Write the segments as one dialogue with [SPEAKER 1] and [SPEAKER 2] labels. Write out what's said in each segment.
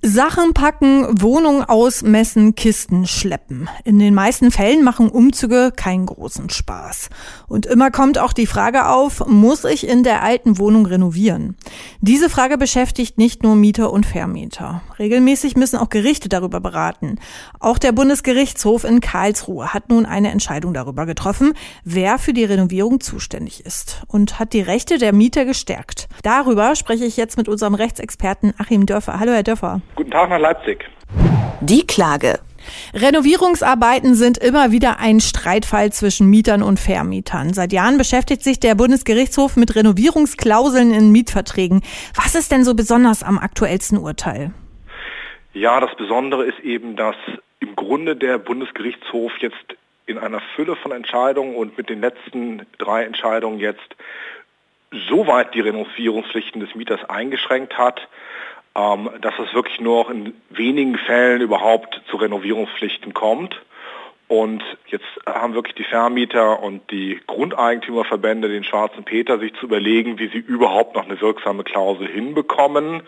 [SPEAKER 1] Sachen packen, Wohnung ausmessen, Kisten schleppen. In den meisten Fällen machen Umzüge keinen großen Spaß. Und immer kommt auch die Frage auf, muss ich in der alten Wohnung renovieren? Diese Frage beschäftigt nicht nur Mieter und Vermieter. Regelmäßig müssen auch Gerichte darüber beraten. Auch der Bundesgerichtshof in Karlsruhe hat nun eine Entscheidung darüber getroffen, wer für die Renovierung zuständig ist und hat die Rechte der Mieter gestärkt. Darüber spreche ich jetzt mit unserem Rechtsexperten Achim Dörfer. Hallo, Herr Dörfer.
[SPEAKER 2] Guten Tag nach Leipzig.
[SPEAKER 3] Die Klage.
[SPEAKER 1] Renovierungsarbeiten sind immer wieder ein Streitfall zwischen Mietern und Vermietern. Seit Jahren beschäftigt sich der Bundesgerichtshof mit Renovierungsklauseln in Mietverträgen. Was ist denn so besonders am aktuellsten Urteil?
[SPEAKER 2] Ja, das Besondere ist eben, dass im Grunde der Bundesgerichtshof jetzt in einer Fülle von Entscheidungen und mit den letzten drei Entscheidungen jetzt soweit die Renovierungspflichten des Mieters eingeschränkt hat, ähm, dass es wirklich nur noch in wenigen Fällen überhaupt zu Renovierungspflichten kommt. Und jetzt haben wirklich die Vermieter und die Grundeigentümerverbände den schwarzen Peter sich zu überlegen, wie sie überhaupt noch eine wirksame Klausel hinbekommen.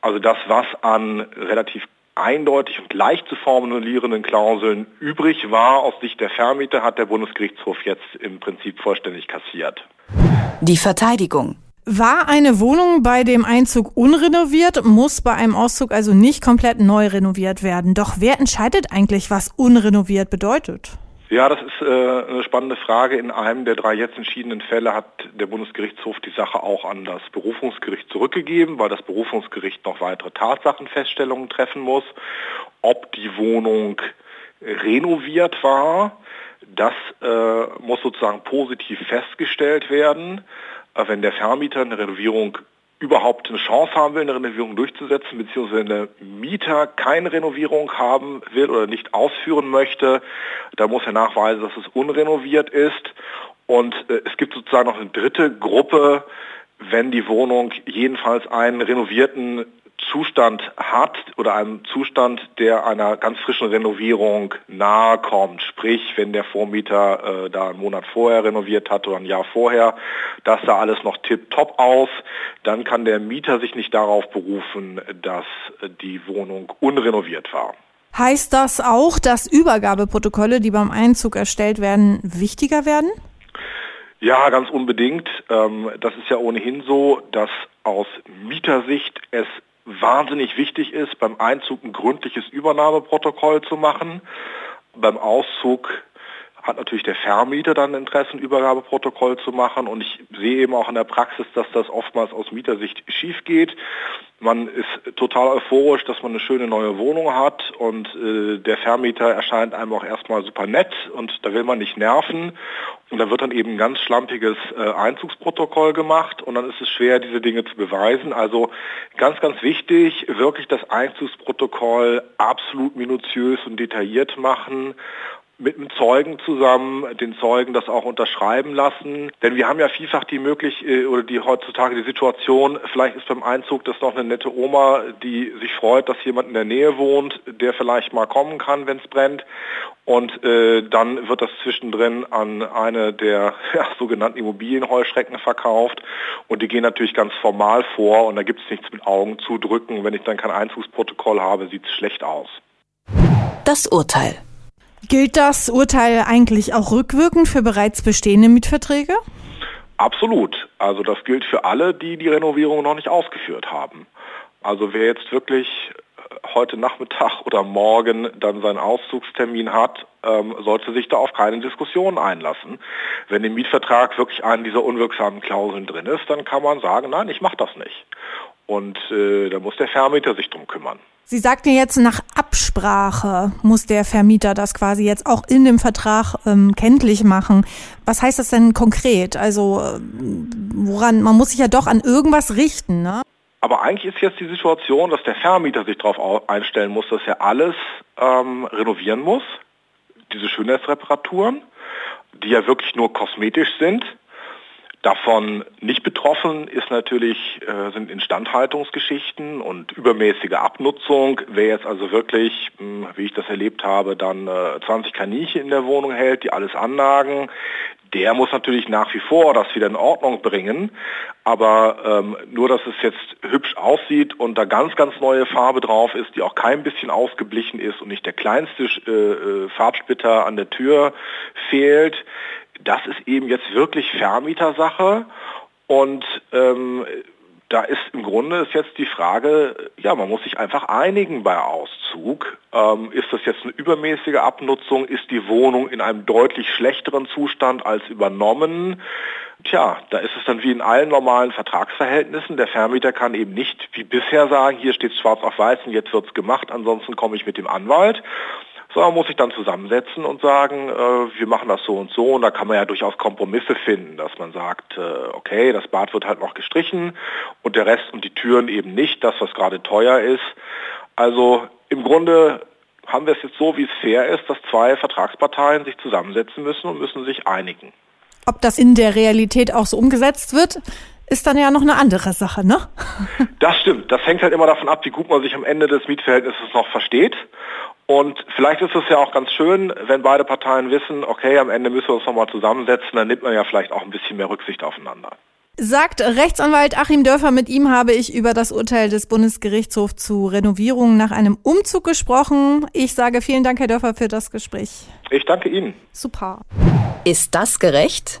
[SPEAKER 2] Also das, was an relativ eindeutig und leicht zu formulierenden Klauseln übrig war aus Sicht der Vermieter, hat der Bundesgerichtshof jetzt im Prinzip vollständig kassiert.
[SPEAKER 3] Die Verteidigung.
[SPEAKER 1] War eine Wohnung bei dem Einzug unrenoviert, muss bei einem Auszug also nicht komplett neu renoviert werden. Doch wer entscheidet eigentlich, was unrenoviert bedeutet?
[SPEAKER 2] Ja, das ist äh, eine spannende Frage. In einem der drei jetzt entschiedenen Fälle hat der Bundesgerichtshof die Sache auch an das Berufungsgericht zurückgegeben, weil das Berufungsgericht noch weitere Tatsachenfeststellungen treffen muss, ob die Wohnung renoviert war. Das äh, muss sozusagen positiv festgestellt werden wenn der Vermieter eine Renovierung überhaupt eine Chance haben will, eine Renovierung durchzusetzen, beziehungsweise wenn der Mieter keine Renovierung haben will oder nicht ausführen möchte, dann muss er nachweisen, dass es unrenoviert ist. Und äh, es gibt sozusagen noch eine dritte Gruppe, wenn die Wohnung jedenfalls einen renovierten Zustand hat oder einem Zustand, der einer ganz frischen Renovierung nahe kommt. Sprich, wenn der Vormieter äh, da einen Monat vorher renoviert hat oder ein Jahr vorher, das sah alles noch tipptopp aus, dann kann der Mieter sich nicht darauf berufen, dass die Wohnung unrenoviert war.
[SPEAKER 1] Heißt das auch, dass Übergabeprotokolle, die beim Einzug erstellt werden, wichtiger werden?
[SPEAKER 2] Ja, ganz unbedingt. Ähm, das ist ja ohnehin so, dass aus Mietersicht es wahnsinnig wichtig ist, beim Einzug ein gründliches Übernahmeprotokoll zu machen. Beim Auszug hat natürlich der Vermieter dann Interesse, ein Übergabeprotokoll zu machen. Und ich sehe eben auch in der Praxis, dass das oftmals aus Mietersicht schief geht. Man ist total euphorisch, dass man eine schöne neue Wohnung hat und äh, der Vermieter erscheint einem auch erstmal super nett und da will man nicht nerven. Und da wird dann eben ein ganz schlampiges äh, Einzugsprotokoll gemacht und dann ist es schwer, diese Dinge zu beweisen. Also ganz, ganz wichtig, wirklich das Einzugsprotokoll absolut minutiös und detailliert machen mit einem Zeugen zusammen, den Zeugen das auch unterschreiben lassen. Denn wir haben ja vielfach die möglich äh, oder die heutzutage die Situation, vielleicht ist beim Einzug das noch eine nette Oma, die sich freut, dass jemand in der Nähe wohnt, der vielleicht mal kommen kann, wenn es brennt. Und äh, dann wird das zwischendrin an eine der ja, sogenannten Immobilienheuschrecken verkauft. Und die gehen natürlich ganz formal vor und da gibt es nichts mit Augen zudrücken. Wenn ich dann kein Einzugsprotokoll habe, sieht es schlecht aus.
[SPEAKER 3] Das Urteil.
[SPEAKER 1] Gilt das Urteil eigentlich auch rückwirkend für bereits bestehende Mietverträge?
[SPEAKER 2] Absolut. Also das gilt für alle, die die Renovierung noch nicht ausgeführt haben. Also wer jetzt wirklich äh, heute Nachmittag oder morgen dann seinen Auszugstermin hat, ähm, sollte sich da auf keine Diskussion einlassen. Wenn im Mietvertrag wirklich eine dieser unwirksamen Klauseln drin ist, dann kann man sagen, nein, ich mache das nicht. Und äh, da muss der Vermieter sich drum kümmern.
[SPEAKER 1] Sie sagten jetzt, nach Absprache muss der Vermieter das quasi jetzt auch in dem Vertrag ähm, kenntlich machen. Was heißt das denn konkret? Also äh, woran, man muss sich ja doch an irgendwas richten, ne?
[SPEAKER 2] Aber eigentlich ist jetzt die Situation, dass der Vermieter sich darauf einstellen muss, dass er alles ähm, renovieren muss, diese Schönheitsreparaturen, die ja wirklich nur kosmetisch sind. Davon nicht betroffen ist natürlich, äh, sind Instandhaltungsgeschichten und übermäßige Abnutzung. Wer jetzt also wirklich, mh, hm, wie ich das erlebt habe, dann äh, 20 Kaninchen in der Wohnung hält, die alles anlagen, der muss natürlich nach wie vor das wieder in Ordnung bringen. Aber ähm, nur, dass es jetzt hübsch aussieht und da ganz, ganz neue Farbe drauf ist, die auch kein bisschen ausgeblichen ist und nicht der kleinste äh, äh, Farbsplitter an der Tür fehlt, das ist eben jetzt wirklich Vermietersache. Und ähm, da ist im Grunde ist jetzt die Frage, ja, man muss sich einfach einigen bei Auszug. Ähm, ist das jetzt eine übermäßige Abnutzung? Ist die Wohnung in einem deutlich schlechteren Zustand als übernommen? Tja, da ist es dann wie in allen normalen Vertragsverhältnissen. Der Vermieter kann eben nicht wie bisher sagen, hier steht schwarz auf weiß und jetzt wird es gemacht, ansonsten komme ich mit dem Anwalt, sondern muss sich dann zusammensetzen und sagen, äh, wir machen das so und so. Und da kann man ja durchaus Kompromisse finden, dass man sagt, äh, okay, das Bad wird halt noch gestrichen und der Rest und die Türen eben nicht, das, was gerade teuer ist. Also im Grunde haben wir es jetzt so, wie es fair ist, dass zwei Vertragsparteien sich zusammensetzen müssen und müssen sich einigen.
[SPEAKER 1] Ob das in der Realität auch so umgesetzt wird, ist dann ja noch eine andere Sache, ne?
[SPEAKER 2] Das stimmt. Das hängt halt immer davon ab, wie gut man sich am Ende des Mietverhältnisses noch versteht. Und vielleicht ist es ja auch ganz schön, wenn beide Parteien wissen, okay, am Ende müssen wir uns nochmal zusammensetzen, dann nimmt man ja vielleicht auch ein bisschen mehr Rücksicht aufeinander.
[SPEAKER 1] Sagt Rechtsanwalt Achim Dörfer, mit ihm habe ich über das Urteil des Bundesgerichtshofs zu Renovierungen nach einem Umzug gesprochen. Ich sage vielen Dank, Herr Dörfer, für das Gespräch.
[SPEAKER 2] Ich danke Ihnen.
[SPEAKER 1] Super.
[SPEAKER 3] Ist das gerecht?